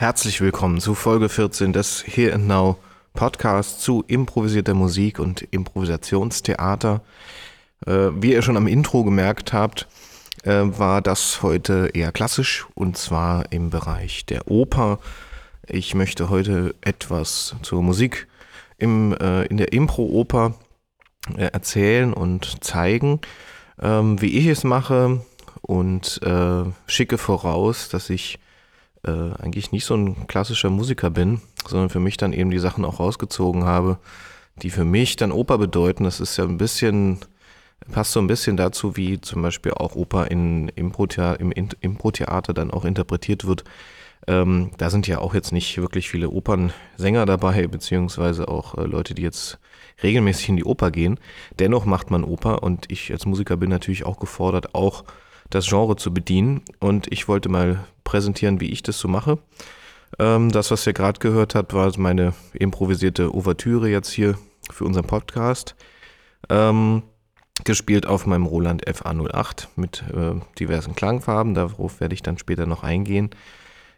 Herzlich willkommen zu Folge 14 des Here and Now Podcasts zu improvisierter Musik und Improvisationstheater. Äh, wie ihr schon am Intro gemerkt habt, äh, war das heute eher klassisch und zwar im Bereich der Oper. Ich möchte heute etwas zur Musik im, äh, in der Impro-Oper äh, erzählen und zeigen, ähm, wie ich es mache und schicke voraus, dass ich äh, eigentlich nicht so ein klassischer Musiker bin, sondern für mich dann eben die Sachen auch rausgezogen habe, die für mich dann Oper bedeuten. Das ist ja ein bisschen, passt so ein bisschen dazu, wie zum Beispiel auch Oper in im Impro-Theater dann auch interpretiert wird. Ähm, da sind ja auch jetzt nicht wirklich viele Opernsänger dabei, beziehungsweise auch äh, Leute, die jetzt regelmäßig in die Oper gehen. Dennoch macht man Oper und ich als Musiker bin natürlich auch gefordert, auch das Genre zu bedienen. Und ich wollte mal präsentieren, wie ich das so mache. Ähm, das, was ihr gerade gehört habt, war meine improvisierte Ouvertüre jetzt hier für unseren Podcast. Ähm, gespielt auf meinem Roland FA08 mit äh, diversen Klangfarben. Darauf werde ich dann später noch eingehen.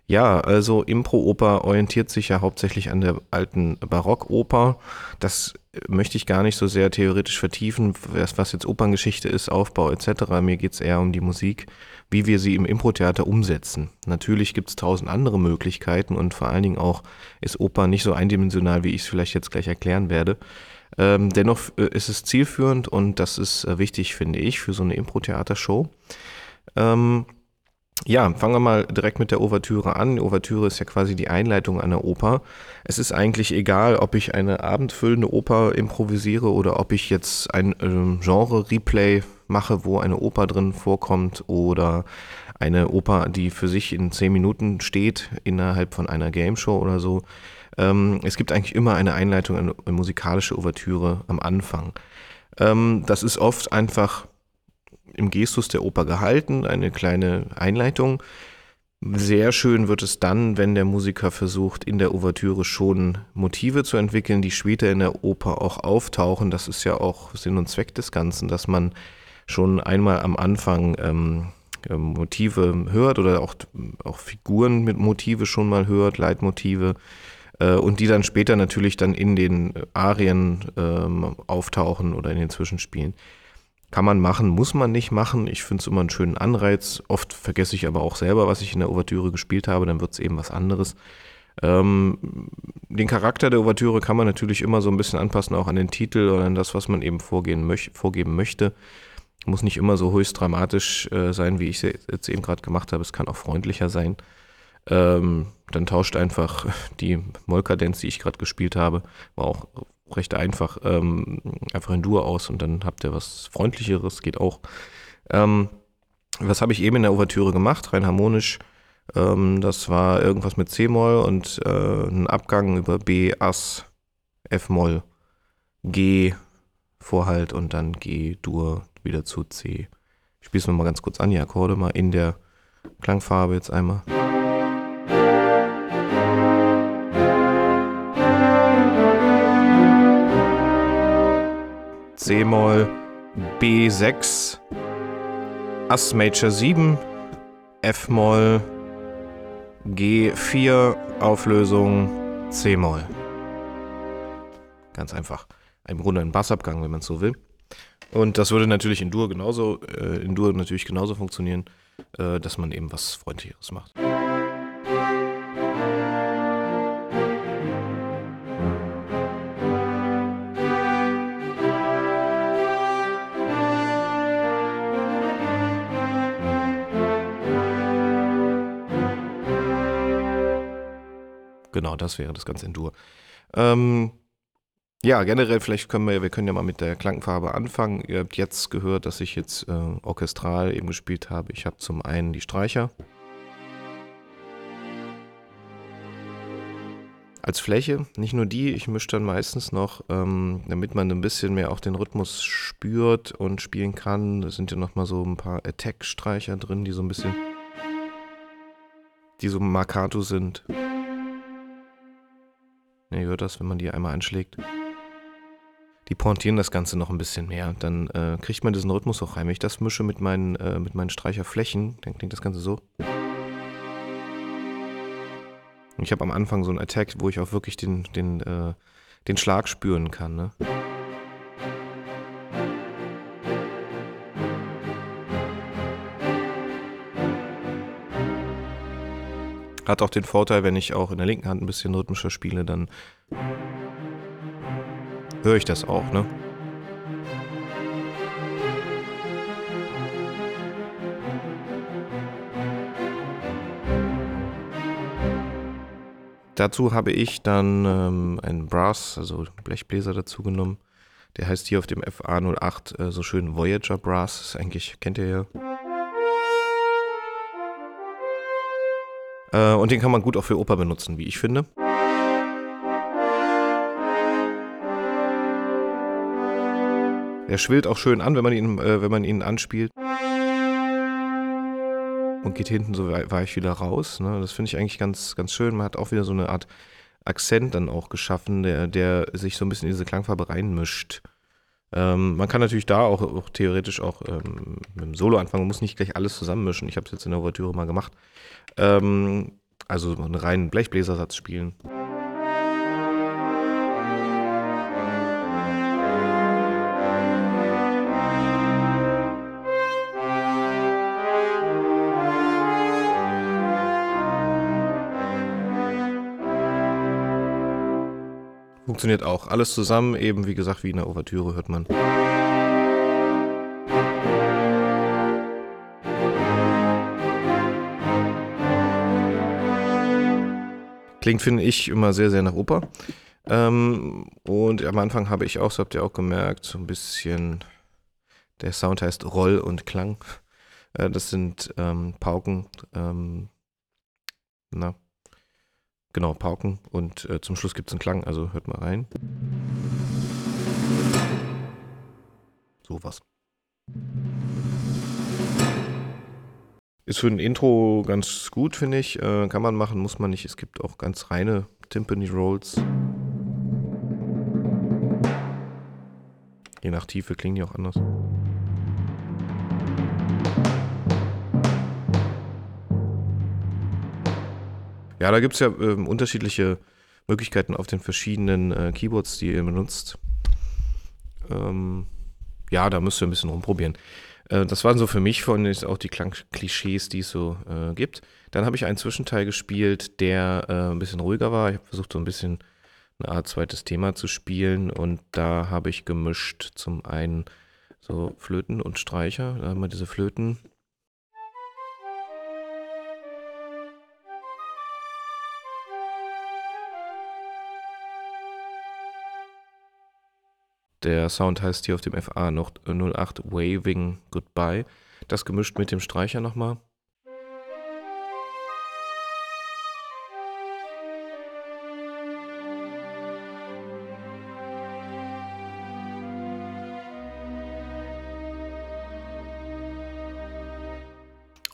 Ja, also Impro-Oper orientiert sich ja hauptsächlich an der alten Barockoper. Das möchte ich gar nicht so sehr theoretisch vertiefen, was jetzt Operngeschichte ist, Aufbau etc. Mir geht es eher um die Musik, wie wir sie im Impro-Theater umsetzen. Natürlich gibt es tausend andere Möglichkeiten und vor allen Dingen auch ist Oper nicht so eindimensional, wie ich es vielleicht jetzt gleich erklären werde. Ähm, dennoch äh, ist es zielführend und das ist äh, wichtig, finde ich, für so eine Impro-Theater-Show. Ähm, ja, fangen wir mal direkt mit der Ouvertüre an. Die Ouvertüre ist ja quasi die Einleitung einer Oper. Es ist eigentlich egal, ob ich eine abendfüllende Oper improvisiere oder ob ich jetzt ein äh, Genre-Replay mache, wo eine Oper drin vorkommt oder eine Oper, die für sich in zehn Minuten steht, innerhalb von einer Game Show oder so. Ähm, es gibt eigentlich immer eine Einleitung, eine, eine musikalische Ouvertüre am Anfang. Ähm, das ist oft einfach im Gestus der Oper gehalten, eine kleine Einleitung. Sehr schön wird es dann, wenn der Musiker versucht, in der Ouvertüre schon Motive zu entwickeln, die später in der Oper auch auftauchen. Das ist ja auch Sinn und Zweck des Ganzen, dass man schon einmal am Anfang ähm, ähm Motive hört oder auch, auch Figuren mit Motive schon mal hört, Leitmotive äh, und die dann später natürlich dann in den Arien ähm, auftauchen oder in den Zwischenspielen. Kann man machen, muss man nicht machen. Ich finde es immer einen schönen Anreiz. Oft vergesse ich aber auch selber, was ich in der Ouvertüre gespielt habe, dann wird es eben was anderes. Ähm, den Charakter der Ouvertüre kann man natürlich immer so ein bisschen anpassen, auch an den Titel oder an das, was man eben vorgehen möch vorgeben möchte. Muss nicht immer so höchst dramatisch äh, sein, wie ich es jetzt eben gerade gemacht habe. Es kann auch freundlicher sein. Ähm, dann tauscht einfach die Mollkadenz, die ich gerade gespielt habe, war auch recht einfach, ähm, einfach in Dur aus und dann habt ihr was Freundlicheres, geht auch. Ähm, was habe ich eben in der Ouvertüre gemacht, rein harmonisch? Ähm, das war irgendwas mit C-Moll und äh, ein Abgang über B, Ass, F-Moll, G, Vorhalt und dann G, Dur, wieder zu C. Ich spiele es mir mal ganz kurz an, die Akkorde mal in der Klangfarbe jetzt einmal. C-Moll, B6, Ass Major 7, F-Moll, G4, Auflösung, C-Moll. Ganz einfach. Im Grunde ein Bassabgang, wenn man es so will. Und das würde natürlich in Dur genauso, äh, in Dur natürlich genauso funktionieren, äh, dass man eben was Freundlicheres macht. Das wäre das ganze Endur. Ähm, ja, generell, vielleicht können wir, wir können ja mal mit der Klangfarbe anfangen. Ihr habt jetzt gehört, dass ich jetzt äh, orchestral eben gespielt habe. Ich habe zum einen die Streicher. Als Fläche, nicht nur die, ich mische dann meistens noch, ähm, damit man ein bisschen mehr auch den Rhythmus spürt und spielen kann. Da sind ja nochmal so ein paar Attack-Streicher drin, die so ein bisschen, die so marcato sind. Ihr hört das, wenn man die einmal anschlägt. Die pointieren das Ganze noch ein bisschen mehr. Dann äh, kriegt man diesen Rhythmus auch rein. Wenn ich das mische mit meinen, äh, mit meinen Streicherflächen, dann klingt das Ganze so. Ich habe am Anfang so einen Attack, wo ich auch wirklich den, den, äh, den Schlag spüren kann. Ne? Hat auch den Vorteil, wenn ich auch in der linken Hand ein bisschen rhythmischer spiele, dann höre ich das auch, ne? Dazu habe ich dann ähm, einen Brass, also Blechbläser dazu genommen. Der heißt hier auf dem FA08 äh, so schön Voyager Brass. Das ist eigentlich, kennt ihr ja. Äh, und den kann man gut auch für Oper benutzen, wie ich finde. Der schwillt auch schön an, wenn man ihn, äh, wenn man ihn anspielt. Und geht hinten so weich wieder raus. Ne? Das finde ich eigentlich ganz, ganz schön. Man hat auch wieder so eine Art Akzent dann auch geschaffen, der, der sich so ein bisschen in diese Klangfarbe reinmischt. Ähm, man kann natürlich da auch, auch theoretisch auch ähm, mit dem Solo anfangen. Man muss nicht gleich alles zusammenmischen. Ich habe es jetzt in der Ouvertüre mal gemacht. Ähm, also einen reinen Blechbläsersatz spielen. Funktioniert auch. Alles zusammen, eben wie gesagt, wie in der Ouvertüre hört man. Klingt, finde ich, immer sehr, sehr nach Oper. Ähm, und am Anfang habe ich auch, so habt ihr auch gemerkt, so ein bisschen, der Sound heißt Roll und Klang. Äh, das sind ähm, Pauken, ähm, na, Genau, Pauken und äh, zum Schluss gibt es einen Klang, also hört mal rein. Sowas. Ist für ein Intro ganz gut, finde ich. Äh, kann man machen, muss man nicht. Es gibt auch ganz reine Timpani Rolls. Je nach Tiefe klingen die auch anders. Ja, da gibt es ja äh, unterschiedliche Möglichkeiten auf den verschiedenen äh, Keyboards, die ihr benutzt. Ähm, ja, da müsst ihr ein bisschen rumprobieren. Äh, das waren so für mich von auch die Klangklischees, die es so äh, gibt. Dann habe ich einen Zwischenteil gespielt, der äh, ein bisschen ruhiger war. Ich habe versucht, so ein bisschen eine Art zweites Thema zu spielen und da habe ich gemischt zum einen so Flöten und Streicher. Da haben wir diese Flöten Der Sound heißt hier auf dem FA noch 08 Waving Goodbye. Das gemischt mit dem Streicher nochmal.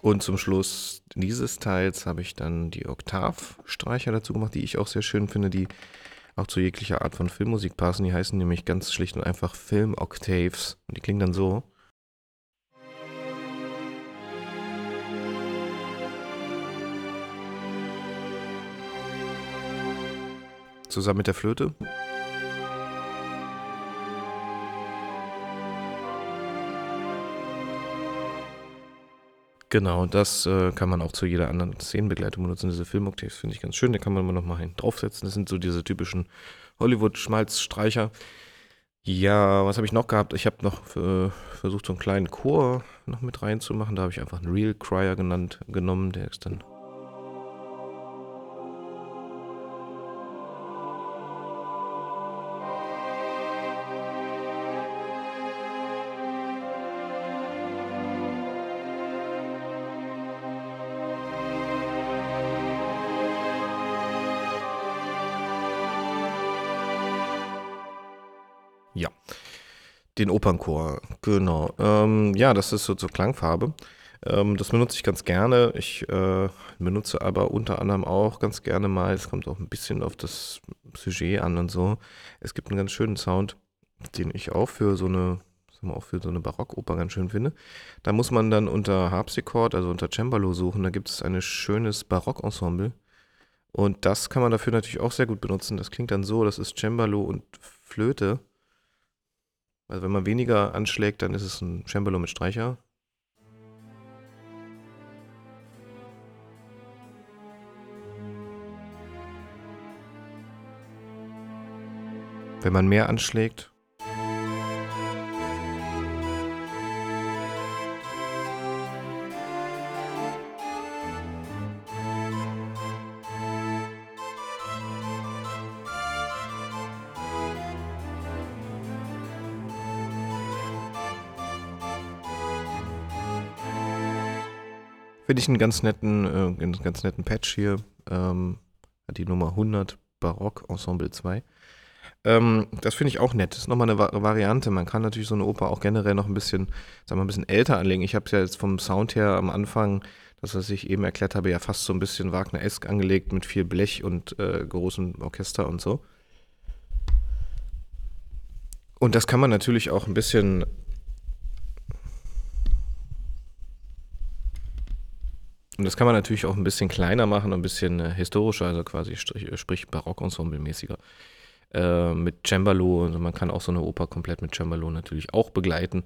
Und zum Schluss dieses Teils habe ich dann die Oktavstreicher dazu gemacht, die ich auch sehr schön finde. Die auch zu jeglicher Art von Filmmusik passen. Die heißen nämlich ganz schlicht und einfach Film-Octaves. Und die klingen dann so. Zusammen mit der Flöte. Genau, das äh, kann man auch zu jeder anderen Szenenbegleitung benutzen. Diese Filmoktaves finde ich ganz schön. Da kann man immer noch mal draufsetzen. Das sind so diese typischen Hollywood-Schmalzstreicher. Ja, was habe ich noch gehabt? Ich habe noch äh, versucht, so einen kleinen Chor noch mit reinzumachen. Da habe ich einfach einen Real Crier genannt, genommen. Der ist dann den Opernchor, genau. Ähm, ja, das ist so zur Klangfarbe. Ähm, das benutze ich ganz gerne. Ich äh, benutze aber unter anderem auch ganz gerne mal, es kommt auch ein bisschen auf das Sujet an und so. Es gibt einen ganz schönen Sound, den ich auch für so eine, auch für so eine Barockoper ganz schön finde. Da muss man dann unter Harpsichord, also unter Cembalo suchen. Da gibt es ein schönes Barockensemble. Und das kann man dafür natürlich auch sehr gut benutzen. Das klingt dann so, das ist Cembalo und Flöte. Also wenn man weniger anschlägt, dann ist es ein Cembalo mit Streicher. Wenn man mehr anschlägt, Finde ich einen ganz netten, äh, einen ganz netten Patch hier. Ähm, die Nummer 100 Barock Ensemble 2. Ähm, das finde ich auch nett. Das ist nochmal eine Va Variante. Man kann natürlich so eine Oper auch generell noch ein bisschen, sagen wir, ein bisschen älter anlegen. Ich habe es ja jetzt vom Sound her am Anfang, das, was ich eben erklärt habe, ja fast so ein bisschen Wagner-esk angelegt mit viel Blech und äh, großem Orchester und so. Und das kann man natürlich auch ein bisschen Und das kann man natürlich auch ein bisschen kleiner machen, ein bisschen äh, historischer, also quasi sprich, sprich Barock-Ensemble-mäßiger. Äh, mit Cembalo, also man kann auch so eine Oper komplett mit Cembalo natürlich auch begleiten.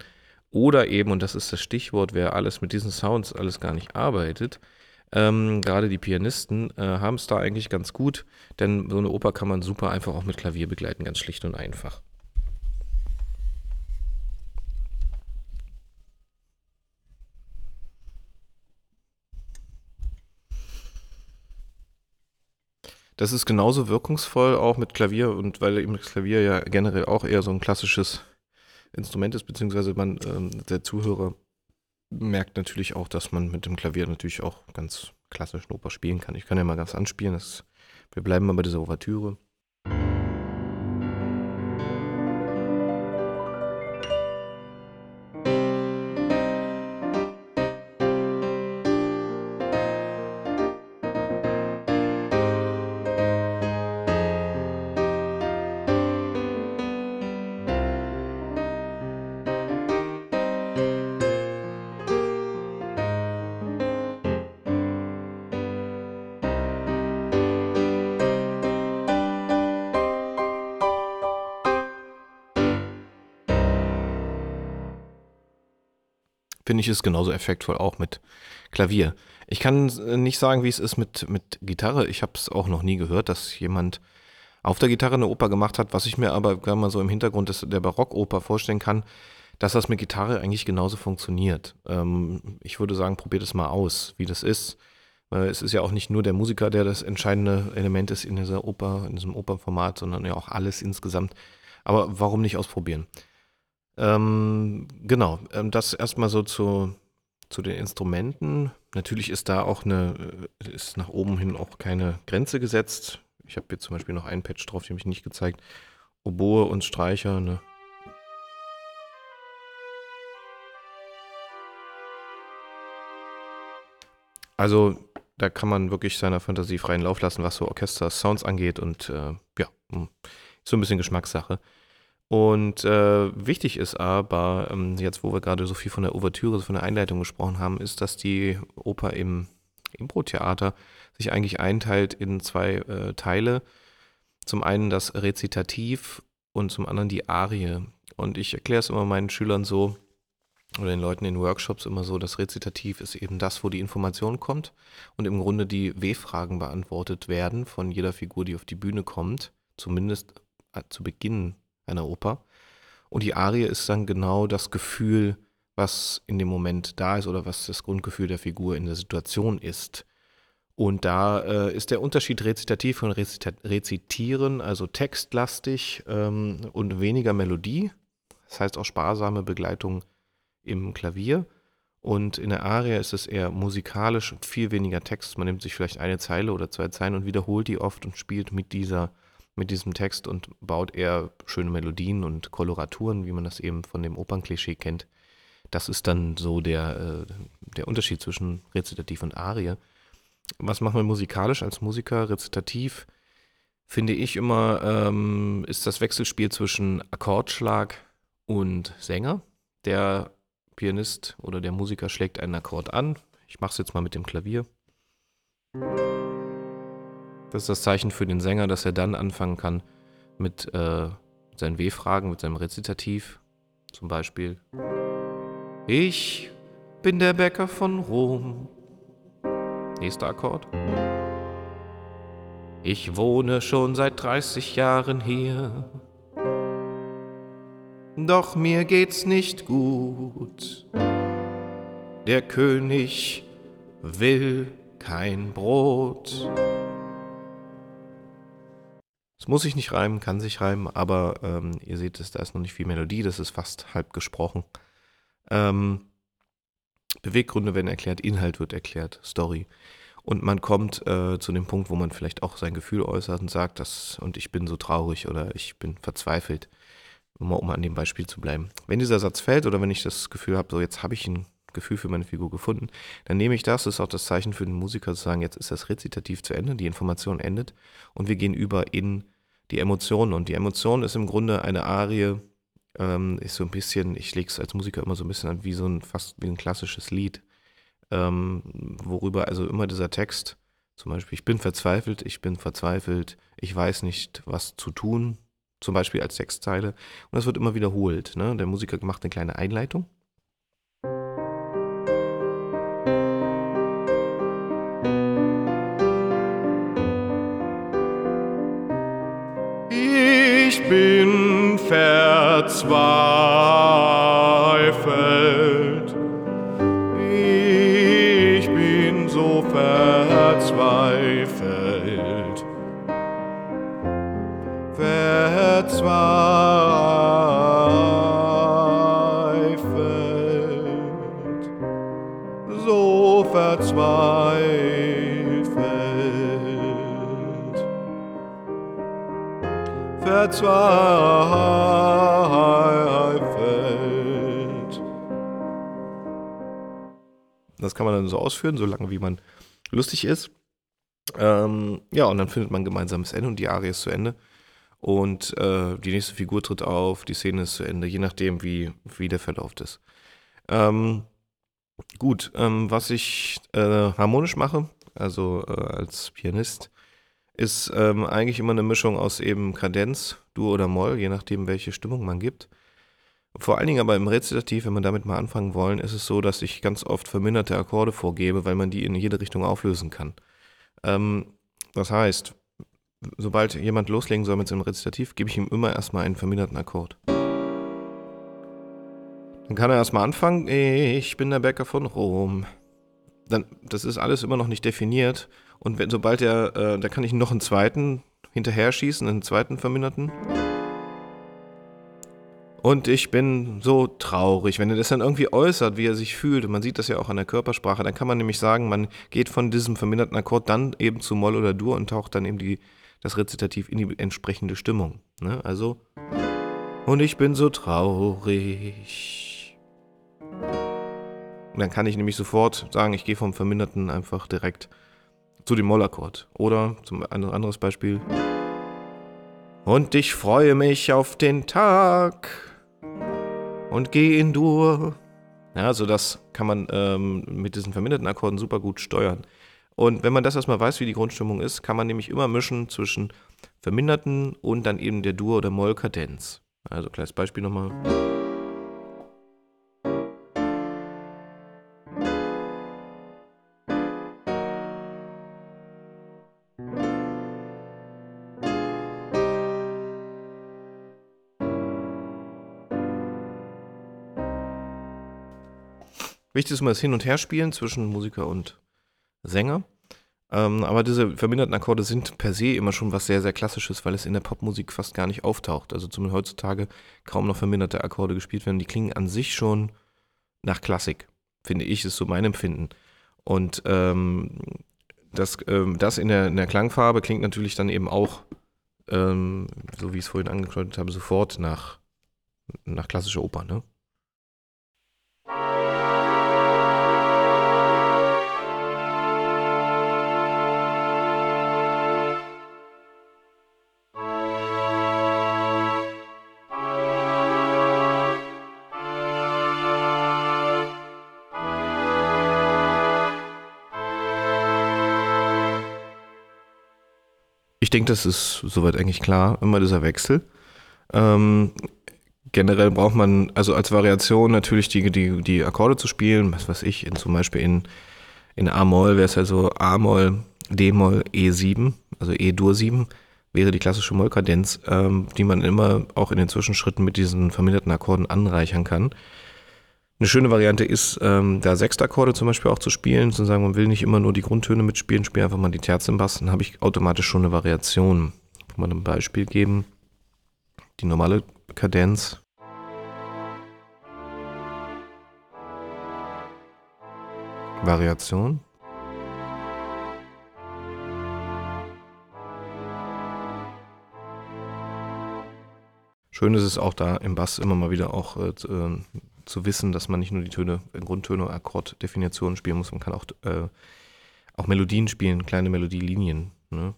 Oder eben, und das ist das Stichwort, wer alles mit diesen Sounds alles gar nicht arbeitet, ähm, gerade die Pianisten äh, haben es da eigentlich ganz gut, denn so eine Oper kann man super einfach auch mit Klavier begleiten, ganz schlicht und einfach. Das ist genauso wirkungsvoll auch mit Klavier und weil eben das Klavier ja generell auch eher so ein klassisches Instrument ist, beziehungsweise man, ähm, der Zuhörer merkt natürlich auch, dass man mit dem Klavier natürlich auch ganz klassisch Oper spielen kann. Ich kann ja mal ganz anspielen. Das, wir bleiben mal bei dieser Ouvertüre. Finde ich es genauso effektvoll auch mit Klavier. Ich kann nicht sagen, wie es ist mit, mit Gitarre. Ich habe es auch noch nie gehört, dass jemand auf der Gitarre eine Oper gemacht hat, was ich mir aber gerade mal so im Hintergrund des, der Barockoper vorstellen kann, dass das mit Gitarre eigentlich genauso funktioniert. Ähm, ich würde sagen, probiert es mal aus, wie das ist. Weil es ist ja auch nicht nur der Musiker, der das entscheidende Element ist in dieser Oper, in diesem Opernformat, sondern ja auch alles insgesamt. Aber warum nicht ausprobieren? Ähm, genau, ähm, das erstmal so zu, zu den Instrumenten. Natürlich ist da auch eine, äh, ist nach oben hin auch keine Grenze gesetzt. Ich habe hier zum Beispiel noch einen Patch drauf, den habe ich nicht gezeigt. Oboe und Streicher, ne? Also da kann man wirklich seiner Fantasie freien Lauf lassen, was so Orchester-Sounds angeht und äh, ja, hm, so ein bisschen Geschmackssache. Und äh, wichtig ist aber, ähm, jetzt wo wir gerade so viel von der Ouvertüre, von der Einleitung gesprochen haben, ist, dass die Oper im Impro-Theater sich eigentlich einteilt in zwei äh, Teile. Zum einen das Rezitativ und zum anderen die Arie. Und ich erkläre es immer meinen Schülern so, oder den Leuten in Workshops immer so, das Rezitativ ist eben das, wo die Information kommt und im Grunde die W-Fragen beantwortet werden von jeder Figur, die auf die Bühne kommt, zumindest äh, zu Beginn einer Oper. Und die Arie ist dann genau das Gefühl, was in dem Moment da ist oder was das Grundgefühl der Figur in der Situation ist. Und da äh, ist der Unterschied rezitativ von Rezita rezitieren, also textlastig ähm, und weniger Melodie. Das heißt auch sparsame Begleitung im Klavier. Und in der Arie ist es eher musikalisch und viel weniger Text. Man nimmt sich vielleicht eine Zeile oder zwei Zeilen und wiederholt die oft und spielt mit dieser mit diesem Text und baut eher schöne Melodien und Koloraturen, wie man das eben von dem Opernklischee kennt. Das ist dann so der, äh, der Unterschied zwischen Rezitativ und Arie. Was machen wir musikalisch als Musiker? Rezitativ finde ich immer, ähm, ist das Wechselspiel zwischen Akkordschlag und Sänger. Der Pianist oder der Musiker schlägt einen Akkord an. Ich mache es jetzt mal mit dem Klavier. Das ist das Zeichen für den Sänger, dass er dann anfangen kann mit äh, seinen W-Fragen, mit seinem Rezitativ. Zum Beispiel. Ich bin der Bäcker von Rom. Nächster Akkord. Ich wohne schon seit 30 Jahren hier. Doch mir geht's nicht gut. Der König will kein Brot. Es muss sich nicht reimen, kann sich reimen, aber ähm, ihr seht es, da ist noch nicht viel Melodie, das ist fast halb gesprochen. Ähm, Beweggründe werden erklärt, Inhalt wird erklärt, Story. Und man kommt äh, zu dem Punkt, wo man vielleicht auch sein Gefühl äußert und sagt, das und ich bin so traurig oder ich bin verzweifelt, um, um an dem Beispiel zu bleiben. Wenn dieser Satz fällt oder wenn ich das Gefühl habe, so jetzt habe ich ein Gefühl für meine Figur gefunden, dann nehme ich das, das ist auch das Zeichen für den Musiker zu sagen, jetzt ist das Rezitativ zu Ende, die Information endet und wir gehen über in die Emotionen. Und die Emotion ist im Grunde eine Arie, ähm, ist so ein bisschen, ich lege es als Musiker immer so ein bisschen an, wie so ein fast wie ein klassisches Lied, ähm, worüber also immer dieser Text, zum Beispiel, ich bin verzweifelt, ich bin verzweifelt, ich weiß nicht, was zu tun, zum Beispiel als Textzeile. Und das wird immer wiederholt. Ne? Der Musiker macht eine kleine Einleitung bin verzweifelt. Ich bin so verzweifelt. Verzweifelt. Verzweifelt. Das kann man dann so ausführen, so lange wie man lustig ist. Ähm, ja, und dann findet man ein gemeinsames Ende und die Arie ist zu Ende. Und äh, die nächste Figur tritt auf, die Szene ist zu Ende, je nachdem, wie, wie der Verlauf ist. Ähm, gut, ähm, was ich äh, harmonisch mache, also äh, als Pianist, ist ähm, eigentlich immer eine Mischung aus eben Kadenz, Dur oder Moll, je nachdem, welche Stimmung man gibt. Vor allen Dingen aber im Rezitativ, wenn wir damit mal anfangen wollen, ist es so, dass ich ganz oft verminderte Akkorde vorgebe, weil man die in jede Richtung auflösen kann. Ähm, das heißt, sobald jemand loslegen soll mit seinem Rezitativ, gebe ich ihm immer erstmal einen verminderten Akkord. Dann kann er erstmal anfangen, ich bin der Bäcker von Rom. Dann, das ist alles immer noch nicht definiert und wenn, sobald er, äh, da kann ich noch einen zweiten hinterher schießen, einen zweiten verminderten. Und ich bin so traurig, wenn er das dann irgendwie äußert, wie er sich fühlt, und man sieht das ja auch an der Körpersprache, dann kann man nämlich sagen, man geht von diesem verminderten Akkord dann eben zu Moll oder Dur und taucht dann eben die, das Rezitativ in die entsprechende Stimmung. Ne? Also, und ich bin so traurig. Und dann kann ich nämlich sofort sagen, ich gehe vom Verminderten einfach direkt zu dem Mollakkord. Oder zum ein anderes Beispiel. Und ich freue mich auf den Tag und gehe in Dur. Ja, also das kann man ähm, mit diesen verminderten Akkorden super gut steuern. Und wenn man das erstmal weiß, wie die Grundstimmung ist, kann man nämlich immer mischen zwischen verminderten und dann eben der Dur- oder Moll-Kadenz. Also kleines Beispiel nochmal. Wichtig ist immer das Hin- und Herspielen zwischen Musiker und Sänger. Ähm, aber diese verminderten Akkorde sind per se immer schon was sehr, sehr Klassisches, weil es in der Popmusik fast gar nicht auftaucht. Also zumindest heutzutage kaum noch verminderte Akkorde gespielt werden. Die klingen an sich schon nach Klassik, finde ich, ist so mein Empfinden. Und ähm, das, ähm, das in, der, in der Klangfarbe klingt natürlich dann eben auch, ähm, so wie ich es vorhin angedeutet habe, sofort nach, nach klassischer Oper, ne? Ich denke, das ist soweit eigentlich klar, immer dieser Wechsel. Ähm, generell braucht man also als Variation natürlich die, die, die Akkorde zu spielen, was weiß ich, in, zum Beispiel in, in A-Moll wäre es also A-Moll, D-Moll, E7, also E-Dur 7 wäre die klassische Mollkadenz, ähm, die man immer auch in den Zwischenschritten mit diesen verminderten Akkorden anreichern kann. Eine schöne Variante ist, ähm, da Sechstakkorde zum Beispiel auch zu spielen, zu sagen, man will nicht immer nur die Grundtöne mitspielen, spiele einfach mal die Terzen Bass, dann habe ich automatisch schon eine Variation. Kann man ein Beispiel geben. Die normale Kadenz. Variation. Schön ist es auch da im Bass immer mal wieder auch äh, zu, wissen, dass man nicht nur die Töne, äh, Grundtöne, Akkorddefinitionen spielen muss, man kann auch, äh, auch Melodien spielen, kleine Melodielinien. Ne?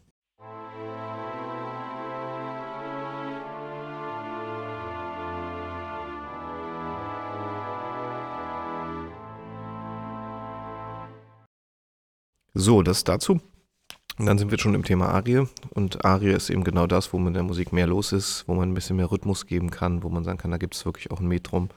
So, das dazu. Und dann sind wir schon im Thema Arie. Und Arie ist eben genau das, wo man in der Musik mehr los ist, wo man ein bisschen mehr Rhythmus geben kann, wo man sagen kann, da gibt es wirklich auch ein Metrum.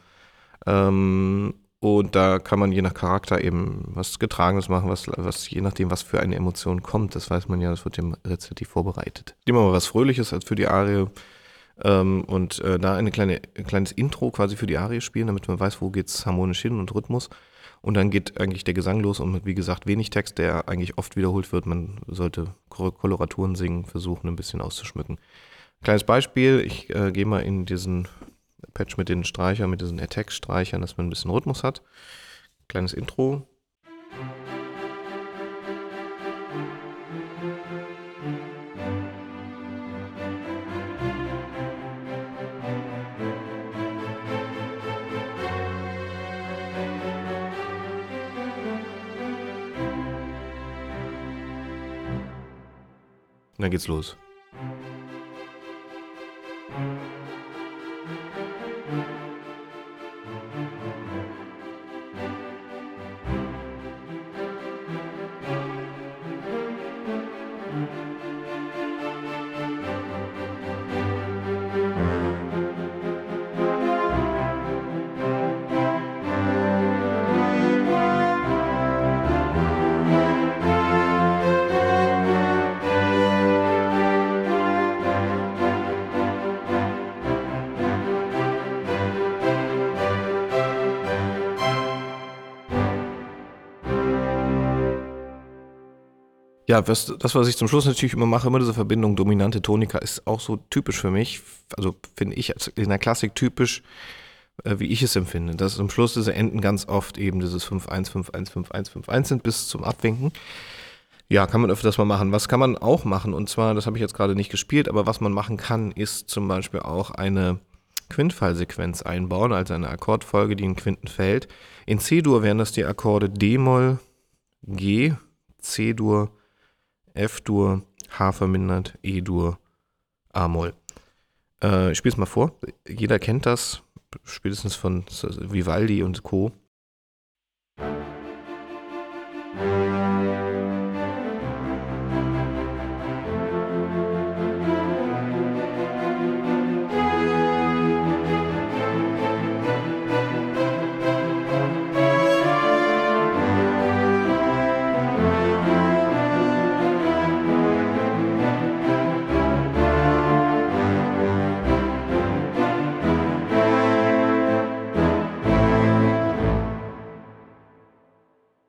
Ähm, und da kann man je nach Charakter eben was Getragenes machen, was, was je nachdem, was für eine Emotion kommt. Das weiß man ja, das wird dem Rezeptiv vorbereitet. Immer mal was Fröhliches als für die Arie. Ähm, und äh, da eine kleine, ein kleines Intro quasi für die Arie spielen, damit man weiß, wo geht es harmonisch hin und Rhythmus. Und dann geht eigentlich der Gesang los und wie gesagt wenig Text, der eigentlich oft wiederholt wird. Man sollte Koloraturen singen, versuchen ein bisschen auszuschmücken. Kleines Beispiel, ich äh, gehe mal in diesen Patch mit den Streichern, mit diesen Attack-Streichern, dass man ein bisschen Rhythmus hat. Kleines Intro. Dann geht's los. Ja, was, das, was ich zum Schluss natürlich immer mache, immer diese Verbindung dominante Tonika, ist auch so typisch für mich. Also finde ich in der Klassik typisch, äh, wie ich es empfinde. Dass am Schluss diese Enden ganz oft eben dieses 5-1, 5-1, 5-1, 5-1 sind bis zum Abwinken. Ja, kann man öfters mal machen. Was kann man auch machen? Und zwar, das habe ich jetzt gerade nicht gespielt, aber was man machen kann, ist zum Beispiel auch eine Quintfallsequenz einbauen, also eine Akkordfolge, die in Quinten fällt. In C-Dur wären das die Akkorde D-Moll, G, C-Dur, F-Dur, H vermindert, E-Dur, A-Moll. Äh, ich spiele es mal vor. Jeder kennt das, spätestens von Vivaldi und Co.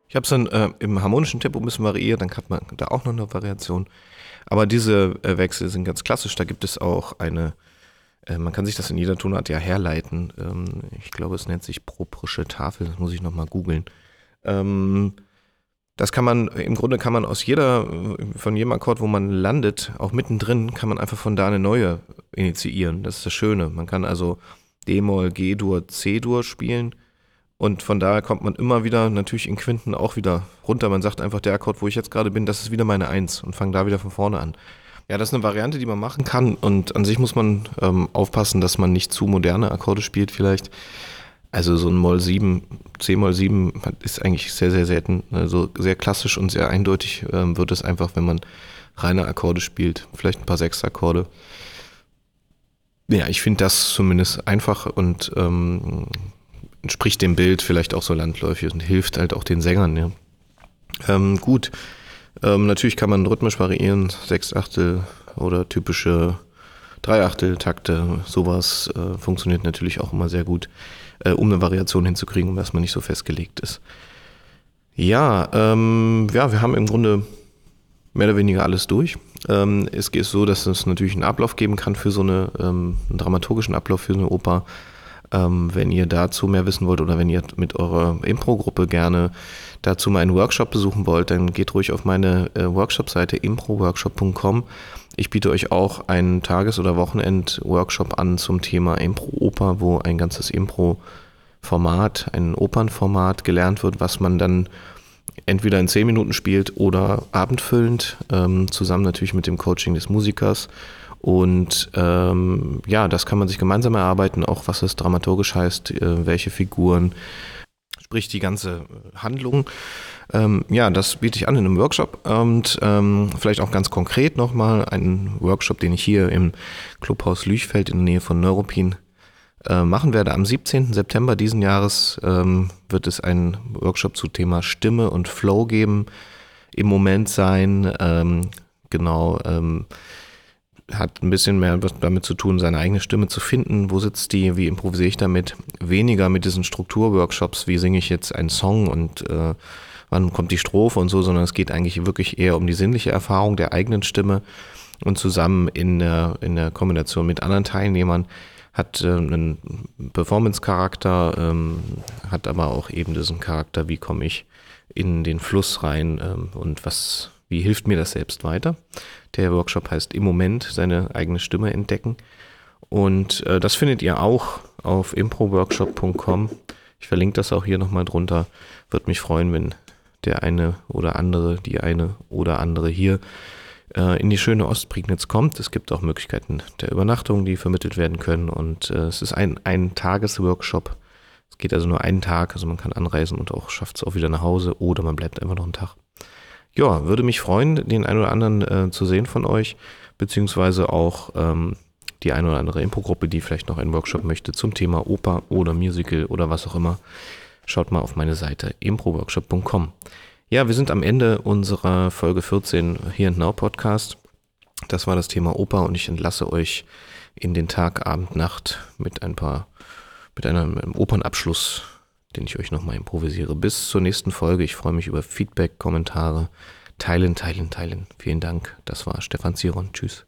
Ich habe es dann äh, im harmonischen Tempo ein bisschen variiert, dann hat man da auch noch eine Variation. Aber diese äh, Wechsel sind ganz klassisch. Da gibt es auch eine, äh, man kann sich das in jeder Tonart ja herleiten. Ähm, ich glaube, es nennt sich proprische Tafel, das muss ich nochmal googeln. Ähm, das kann man, im Grunde kann man aus jeder, von jedem Akkord, wo man landet, auch mittendrin, kann man einfach von da eine neue initiieren. Das ist das Schöne. Man kann also D-Moll, G-Dur, C-Dur spielen und von daher kommt man immer wieder natürlich in Quinten auch wieder runter. Man sagt einfach, der Akkord, wo ich jetzt gerade bin, das ist wieder meine Eins und fange da wieder von vorne an. Ja, das ist eine Variante, die man machen kann und an sich muss man ähm, aufpassen, dass man nicht zu moderne Akkorde spielt vielleicht. Also so ein Moll 7, C-Moll 7 ist eigentlich sehr, sehr selten. Also sehr klassisch und sehr eindeutig ähm, wird es einfach, wenn man reine Akkorde spielt, vielleicht ein paar Sechsakkorde. Ja, ich finde das zumindest einfach und ähm, entspricht dem Bild vielleicht auch so landläufig und hilft halt auch den Sängern. Ja. Ähm, gut, ähm, natürlich kann man rhythmisch variieren, Sechsachtel oder typische Dreiachtel-Takte, sowas äh, funktioniert natürlich auch immer sehr gut äh, um eine Variation hinzukriegen, um dass man nicht so festgelegt ist. Ja, ähm, ja, wir haben im Grunde mehr oder weniger alles durch. Ähm, es geht so, dass es natürlich einen Ablauf geben kann für so eine, ähm, einen dramaturgischen Ablauf für eine Oper. Ähm, wenn ihr dazu mehr wissen wollt oder wenn ihr mit eurer Impro-Gruppe gerne dazu mal einen Workshop besuchen wollt, dann geht ruhig auf meine äh, Workshop-Seite improworkshop.com. Ich biete euch auch einen Tages- oder Wochenend-Workshop an zum Thema Impro-Oper, wo ein ganzes Impro-Format, ein Opernformat gelernt wird, was man dann entweder in zehn Minuten spielt oder abendfüllend, ähm, zusammen natürlich mit dem Coaching des Musikers. Und ähm, ja, das kann man sich gemeinsam erarbeiten, auch was es dramaturgisch heißt, äh, welche Figuren, sprich die ganze Handlung. Ähm, ja, das biete ich an in einem Workshop und ähm, vielleicht auch ganz konkret nochmal einen Workshop, den ich hier im Clubhaus Lüchfeld in der Nähe von Neuruppin äh, machen werde. Am 17. September diesen Jahres ähm, wird es einen Workshop zu Thema Stimme und Flow geben. Im Moment sein, ähm, genau, ähm, hat ein bisschen mehr damit zu tun, seine eigene Stimme zu finden. Wo sitzt die? Wie improvisiere ich damit? Weniger mit diesen Strukturworkshops, wie singe ich jetzt einen Song und äh, wann kommt die Strophe und so, sondern es geht eigentlich wirklich eher um die sinnliche Erfahrung der eigenen Stimme und zusammen in der, in der Kombination mit anderen Teilnehmern hat äh, einen Performance-Charakter, ähm, hat aber auch eben diesen Charakter, wie komme ich in den Fluss rein ähm, und was, wie hilft mir das selbst weiter. Der Workshop heißt im Moment seine eigene Stimme entdecken. Und äh, das findet ihr auch auf improworkshop.com. Ich verlinke das auch hier nochmal drunter. Würde mich freuen, wenn der eine oder andere, die eine oder andere hier äh, in die schöne Ostprignitz kommt. Es gibt auch Möglichkeiten der Übernachtung, die vermittelt werden können. Und äh, es ist ein, ein Tagesworkshop. Es geht also nur einen Tag, also man kann anreisen und auch schafft es auch wieder nach Hause oder man bleibt einfach noch einen Tag. Ja, würde mich freuen, den einen oder anderen äh, zu sehen von euch, beziehungsweise auch ähm, die eine oder andere Impro-Gruppe, die vielleicht noch einen Workshop möchte zum Thema Oper oder Musical oder was auch immer. Schaut mal auf meine Seite improworkshop.com. Ja, wir sind am Ende unserer Folge 14 hier in Now Podcast. Das war das Thema Oper und ich entlasse euch in den Tag, Abend, Nacht mit ein paar, mit einem Opernabschluss, den ich euch nochmal improvisiere. Bis zur nächsten Folge. Ich freue mich über Feedback, Kommentare. Teilen, teilen, teilen. Vielen Dank. Das war Stefan Ziron. Tschüss.